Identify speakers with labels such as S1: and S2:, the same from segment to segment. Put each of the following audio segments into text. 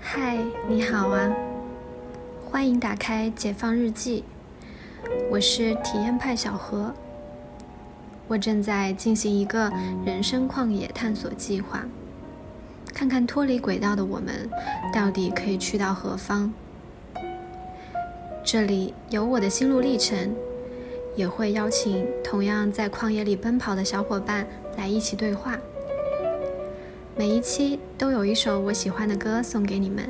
S1: 嗨你好啊。欢迎打开解放日记。我是体验派小何。我正在进行一个人生旷野探索计划。看看脱离轨道的我们到底可以去到何方。这里有我的心路历程也会邀请同样在旷野里奔跑的小伙伴来一起对话。每一期都有一首我喜欢的歌送给你们，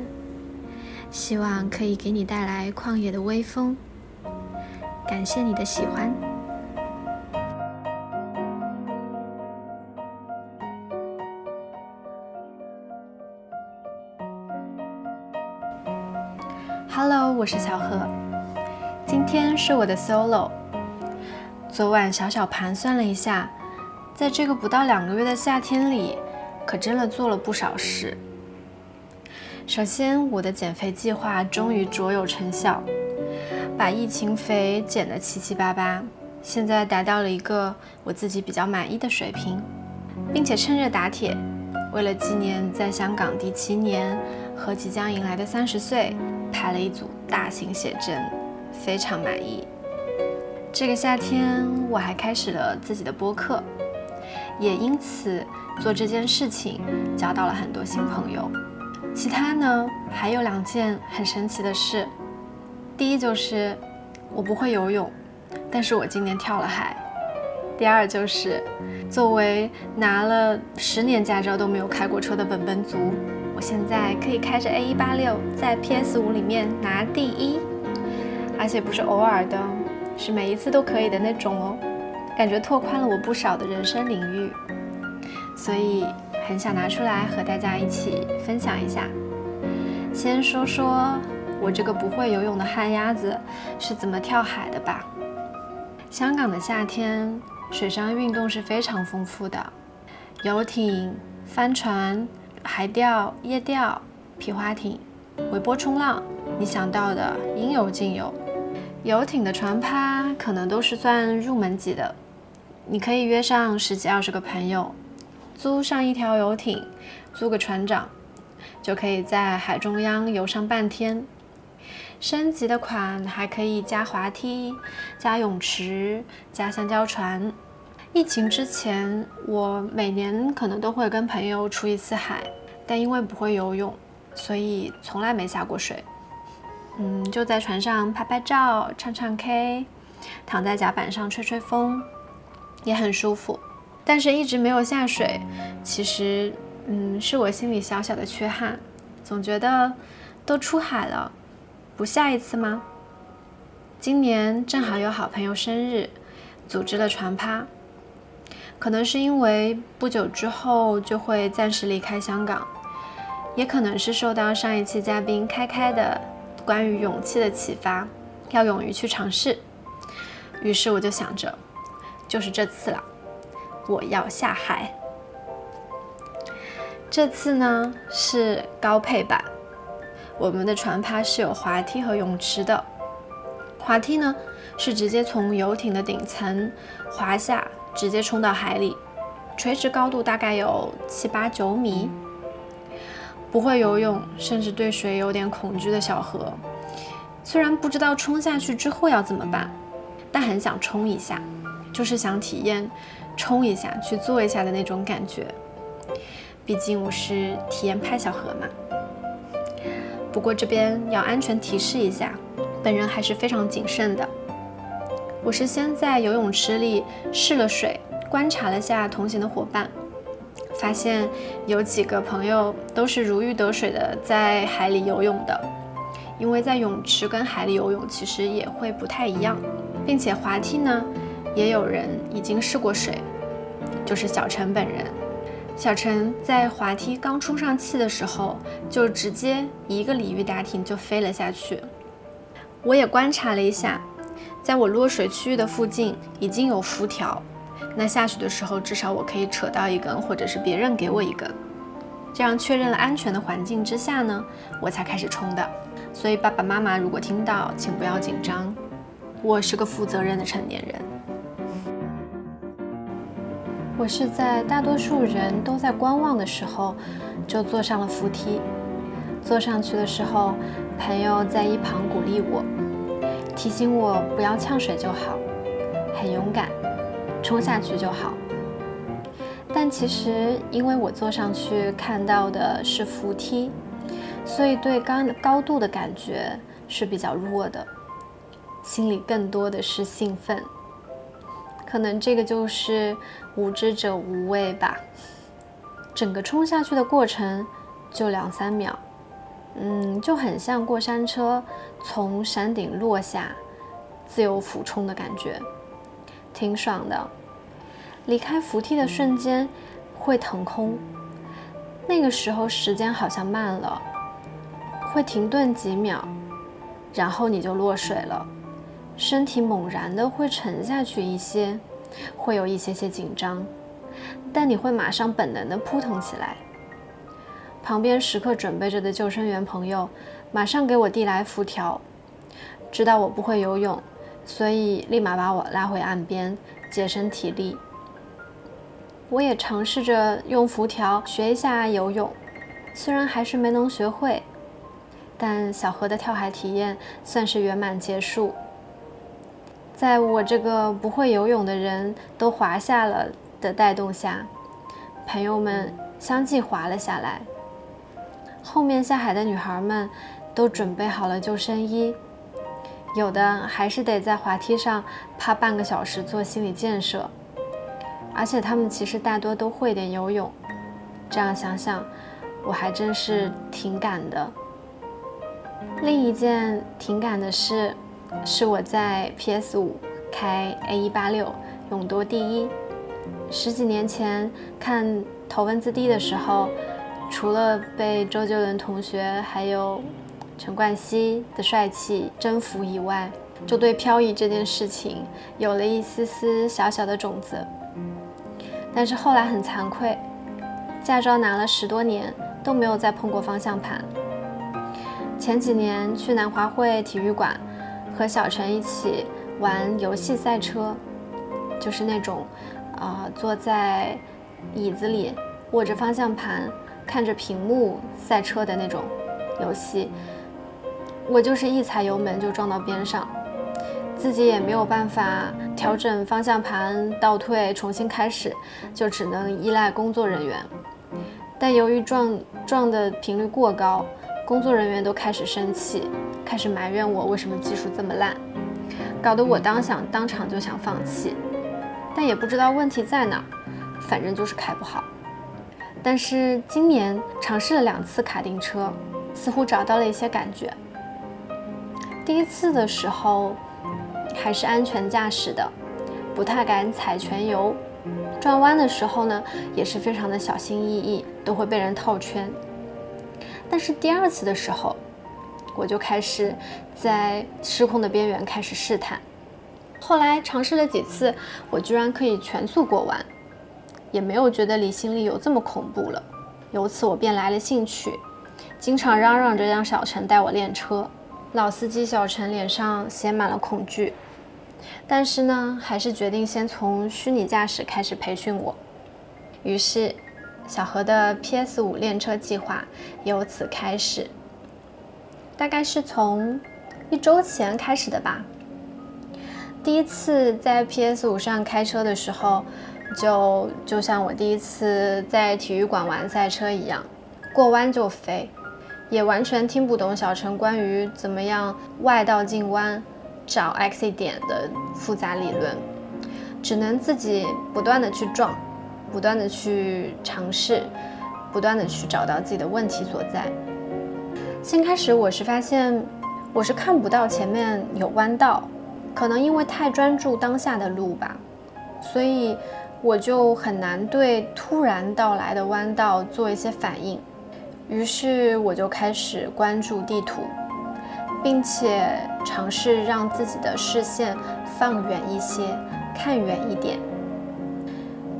S1: 希望可以给你带来旷野的微风。感谢你的喜欢。Hello，我是小何，今天是我的 solo。昨晚小小盘算了一下，在这个不到两个月的夏天里。可真的做了不少事。首先，我的减肥计划终于卓有成效，把疫情肥减得七七八八，现在达到了一个我自己比较满意的水平，并且趁热打铁，为了纪念在香港第七年和即将迎来的三十岁，拍了一组大型写真，非常满意。这个夏天，我还开始了自己的播客，也因此。做这件事情，交到了很多新朋友。其他呢，还有两件很神奇的事。第一就是我不会游泳，但是我今年跳了海。第二就是，作为拿了十年驾照都没有开过车的本本族，我现在可以开着 A 一八六在 PS 五里面拿第一，而且不是偶尔的，是每一次都可以的那种哦。感觉拓宽了我不少的人生领域。所以很想拿出来和大家一起分享一下。先说说我这个不会游泳的旱鸭子是怎么跳海的吧。香港的夏天，水上运动是非常丰富的，游艇、帆船、海钓、夜钓、皮划艇、微波冲浪，你想到的应有尽有。游艇的船趴可能都是算入门级的，你可以约上十几二十个朋友。租上一条游艇，租个船长，就可以在海中央游上半天。升级的款还可以加滑梯、加泳池、加香蕉船。疫情之前，我每年可能都会跟朋友出一次海，但因为不会游泳，所以从来没下过水。嗯，就在船上拍拍照、唱唱 K，躺在甲板上吹吹风，也很舒服。但是一直没有下水，其实，嗯，是我心里小小的缺憾，总觉得都出海了，不下一次吗？今年正好有好朋友生日，组织了船趴。可能是因为不久之后就会暂时离开香港，也可能是受到上一期嘉宾开开的关于勇气的启发，要勇于去尝试。于是我就想着，就是这次了。我要下海。这次呢是高配版，我们的船趴是有滑梯和泳池的。滑梯呢是直接从游艇的顶层滑下，直接冲到海里，垂直高度大概有七八九米。不会游泳，甚至对水有点恐惧的小何，虽然不知道冲下去之后要怎么办，但很想冲一下，就是想体验。冲一下，去做一下的那种感觉。毕竟我是体验派小何嘛。不过这边要安全提示一下，本人还是非常谨慎的。我是先在游泳池里试了水，观察了下同行的伙伴，发现有几个朋友都是如鱼得水的在海里游泳的。因为在泳池跟海里游泳其实也会不太一样，并且滑梯呢。也有人已经试过水，就是小陈本人。小陈在滑梯刚充上气的时候，就直接一个鲤鱼打挺就飞了下去。我也观察了一下，在我落水区域的附近已经有浮条，那下去的时候至少我可以扯到一根，或者是别人给我一根。这样确认了安全的环境之下呢，我才开始冲的。所以爸爸妈妈如果听到，请不要紧张，我是个负责任的成年人。我是在大多数人都在观望的时候，就坐上了扶梯。坐上去的时候，朋友在一旁鼓励我，提醒我不要呛水就好，很勇敢，冲下去就好。但其实，因为我坐上去看到的是扶梯，所以对高高度的感觉是比较弱的，心里更多的是兴奋。可能这个就是无知者无畏吧。整个冲下去的过程就两三秒，嗯，就很像过山车从山顶落下，自由俯冲的感觉，挺爽的。离开扶梯的瞬间会腾空，那个时候时间好像慢了，会停顿几秒，然后你就落水了，身体猛然的会沉下去一些，会有一些些紧张。但你会马上本能的扑腾起来。旁边时刻准备着的救生员朋友，马上给我递来浮条，知道我不会游泳，所以立马把我拉回岸边，节省体力。我也尝试着用浮条学一下游泳，虽然还是没能学会，但小河的跳海体验算是圆满结束。在我这个不会游泳的人都滑下了。的带动下，朋友们相继滑了下来。后面下海的女孩们都准备好了救生衣，有的还是得在滑梯上趴半个小时做心理建设。而且他们其实大多都会点游泳。这样想想，我还真是挺赶的。另一件挺赶的事，是我在 PS 五开 A 一八六勇夺第一。十几年前看《头文字 D》的时候，除了被周杰伦同学还有陈冠希的帅气征服以外，就对漂移这件事情有了一丝丝小小的种子。但是后来很惭愧，驾照拿了十多年都没有再碰过方向盘。前几年去南华会体育馆，和小陈一起玩游戏赛车，就是那种。啊，坐在椅子里，握着方向盘，看着屏幕赛车的那种游戏，我就是一踩油门就撞到边上，自己也没有办法调整方向盘倒退重新开始，就只能依赖工作人员。但由于撞撞的频率过高，工作人员都开始生气，开始埋怨我为什么技术这么烂，搞得我当想当场就想放弃。但也不知道问题在哪，反正就是开不好。但是今年尝试了两次卡丁车，似乎找到了一些感觉。第一次的时候还是安全驾驶的，不太敢踩全油，转弯的时候呢也是非常的小心翼翼，都会被人套圈。但是第二次的时候，我就开始在失控的边缘开始试探。后来尝试了几次，我居然可以全速过弯，也没有觉得离心力有这么恐怖了。由此我便来了兴趣，经常嚷嚷着让小陈带我练车。老司机小陈脸上写满了恐惧，但是呢，还是决定先从虚拟驾驶开始培训我。于是，小何的 PS 五练车计划由此开始。大概是从一周前开始的吧。第一次在 PS 五上开车的时候，就就像我第一次在体育馆玩赛车一样，过弯就飞，也完全听不懂小陈关于怎么样外道进弯、找 X 点的复杂理论，只能自己不断的去撞，不断的去尝试，不断的去找到自己的问题所在。先开始我是发现我是看不到前面有弯道。可能因为太专注当下的路吧，所以我就很难对突然到来的弯道做一些反应。于是我就开始关注地图，并且尝试让自己的视线放远一些，看远一点。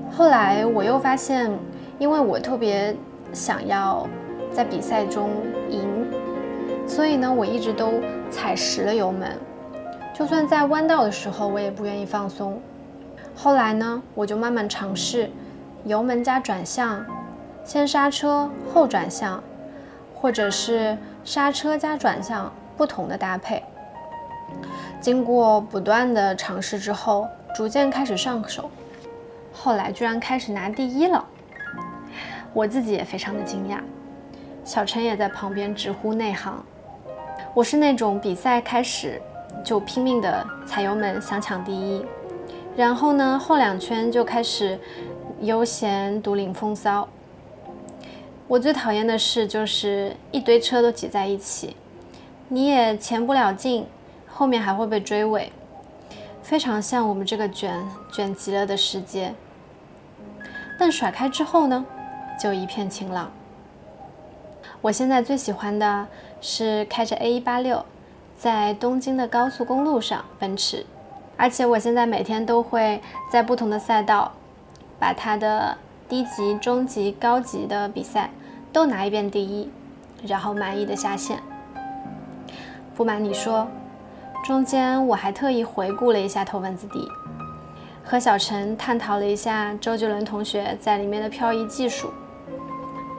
S1: 后来我又发现，因为我特别想要在比赛中赢，所以呢，我一直都踩实了油门。就算在弯道的时候，我也不愿意放松。后来呢，我就慢慢尝试油门加转向，先刹车后转向，或者是刹车加转向不同的搭配。经过不断的尝试之后，逐渐开始上手，后来居然开始拿第一了，我自己也非常的惊讶。小陈也在旁边直呼内行。我是那种比赛开始就拼命的踩油门想抢第一，然后呢后两圈就开始悠闲独领风骚。我最讨厌的事就是一堆车都挤在一起，你也前不了进，后面还会被追尾，非常像我们这个卷卷极了的世界。但甩开之后呢，就一片晴朗。我现在最喜欢的是开着 A186，在东京的高速公路上奔驰，而且我现在每天都会在不同的赛道，把它的低级、中级、高级的比赛都拿一遍第一，然后满意的下线。不瞒你说，中间我还特意回顾了一下《头文字 D》，和小陈探讨了一下周杰伦同学在里面的漂移技术。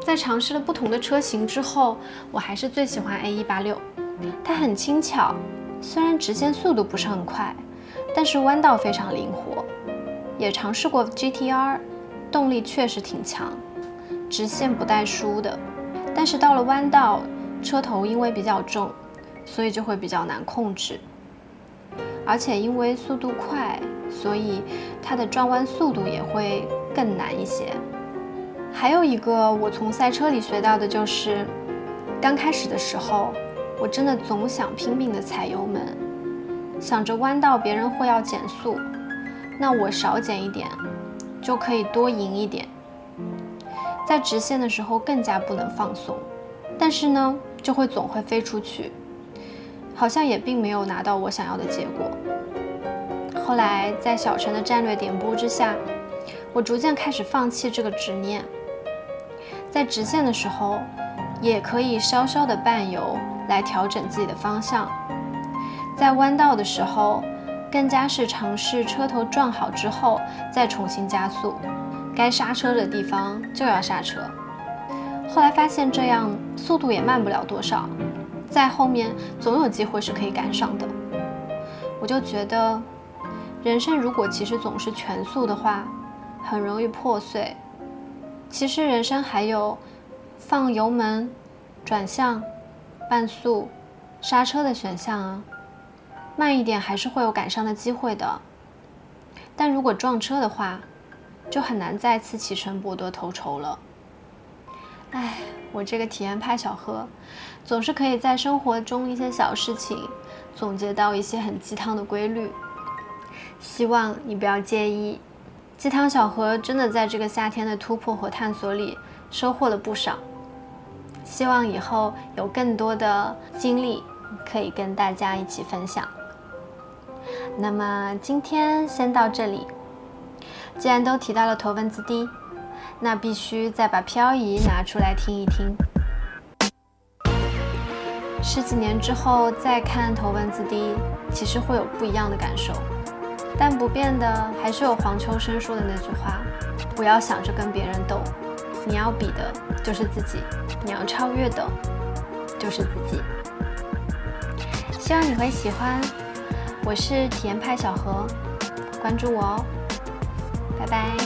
S1: 在尝试了不同的车型之后，我还是最喜欢 A186。它很轻巧，虽然直线速度不是很快，但是弯道非常灵活。也尝试过 GTR，动力确实挺强，直线不带输的。但是到了弯道，车头因为比较重，所以就会比较难控制。而且因为速度快，所以它的转弯速度也会更难一些。还有一个我从赛车里学到的就是，刚开始的时候，我真的总想拼命的踩油门，想着弯道别人会要减速，那我少减一点，就可以多赢一点。在直线的时候更加不能放松，但是呢，就会总会飞出去，好像也并没有拿到我想要的结果。后来在小陈的战略点拨之下，我逐渐开始放弃这个执念。在直线的时候，也可以稍稍的半油来调整自己的方向；在弯道的时候，更加是尝试车头转好之后再重新加速，该刹车的地方就要刹车。后来发现这样速度也慢不了多少，在后面总有机会是可以赶上的。我就觉得，人生如果其实总是全速的话，很容易破碎。其实人生还有放油门、转向、半速、刹车的选项啊，慢一点还是会有赶上的机会的。但如果撞车的话，就很难再次启程博得头筹了。哎，我这个体验派小何，总是可以在生活中一些小事情总结到一些很鸡汤的规律，希望你不要介意。鸡汤小何真的在这个夏天的突破和探索里收获了不少，希望以后有更多的经历可以跟大家一起分享。那么今天先到这里，既然都提到了头文字 D，那必须再把漂移拿出来听一听。十几年之后再看头文字 D，其实会有不一样的感受。但不变的还是有黄秋生说的那句话：不要想着跟别人斗，你要比的就是自己，你要超越的，就是自己。希望你会喜欢，我是体验派小何，关注我哦，拜拜。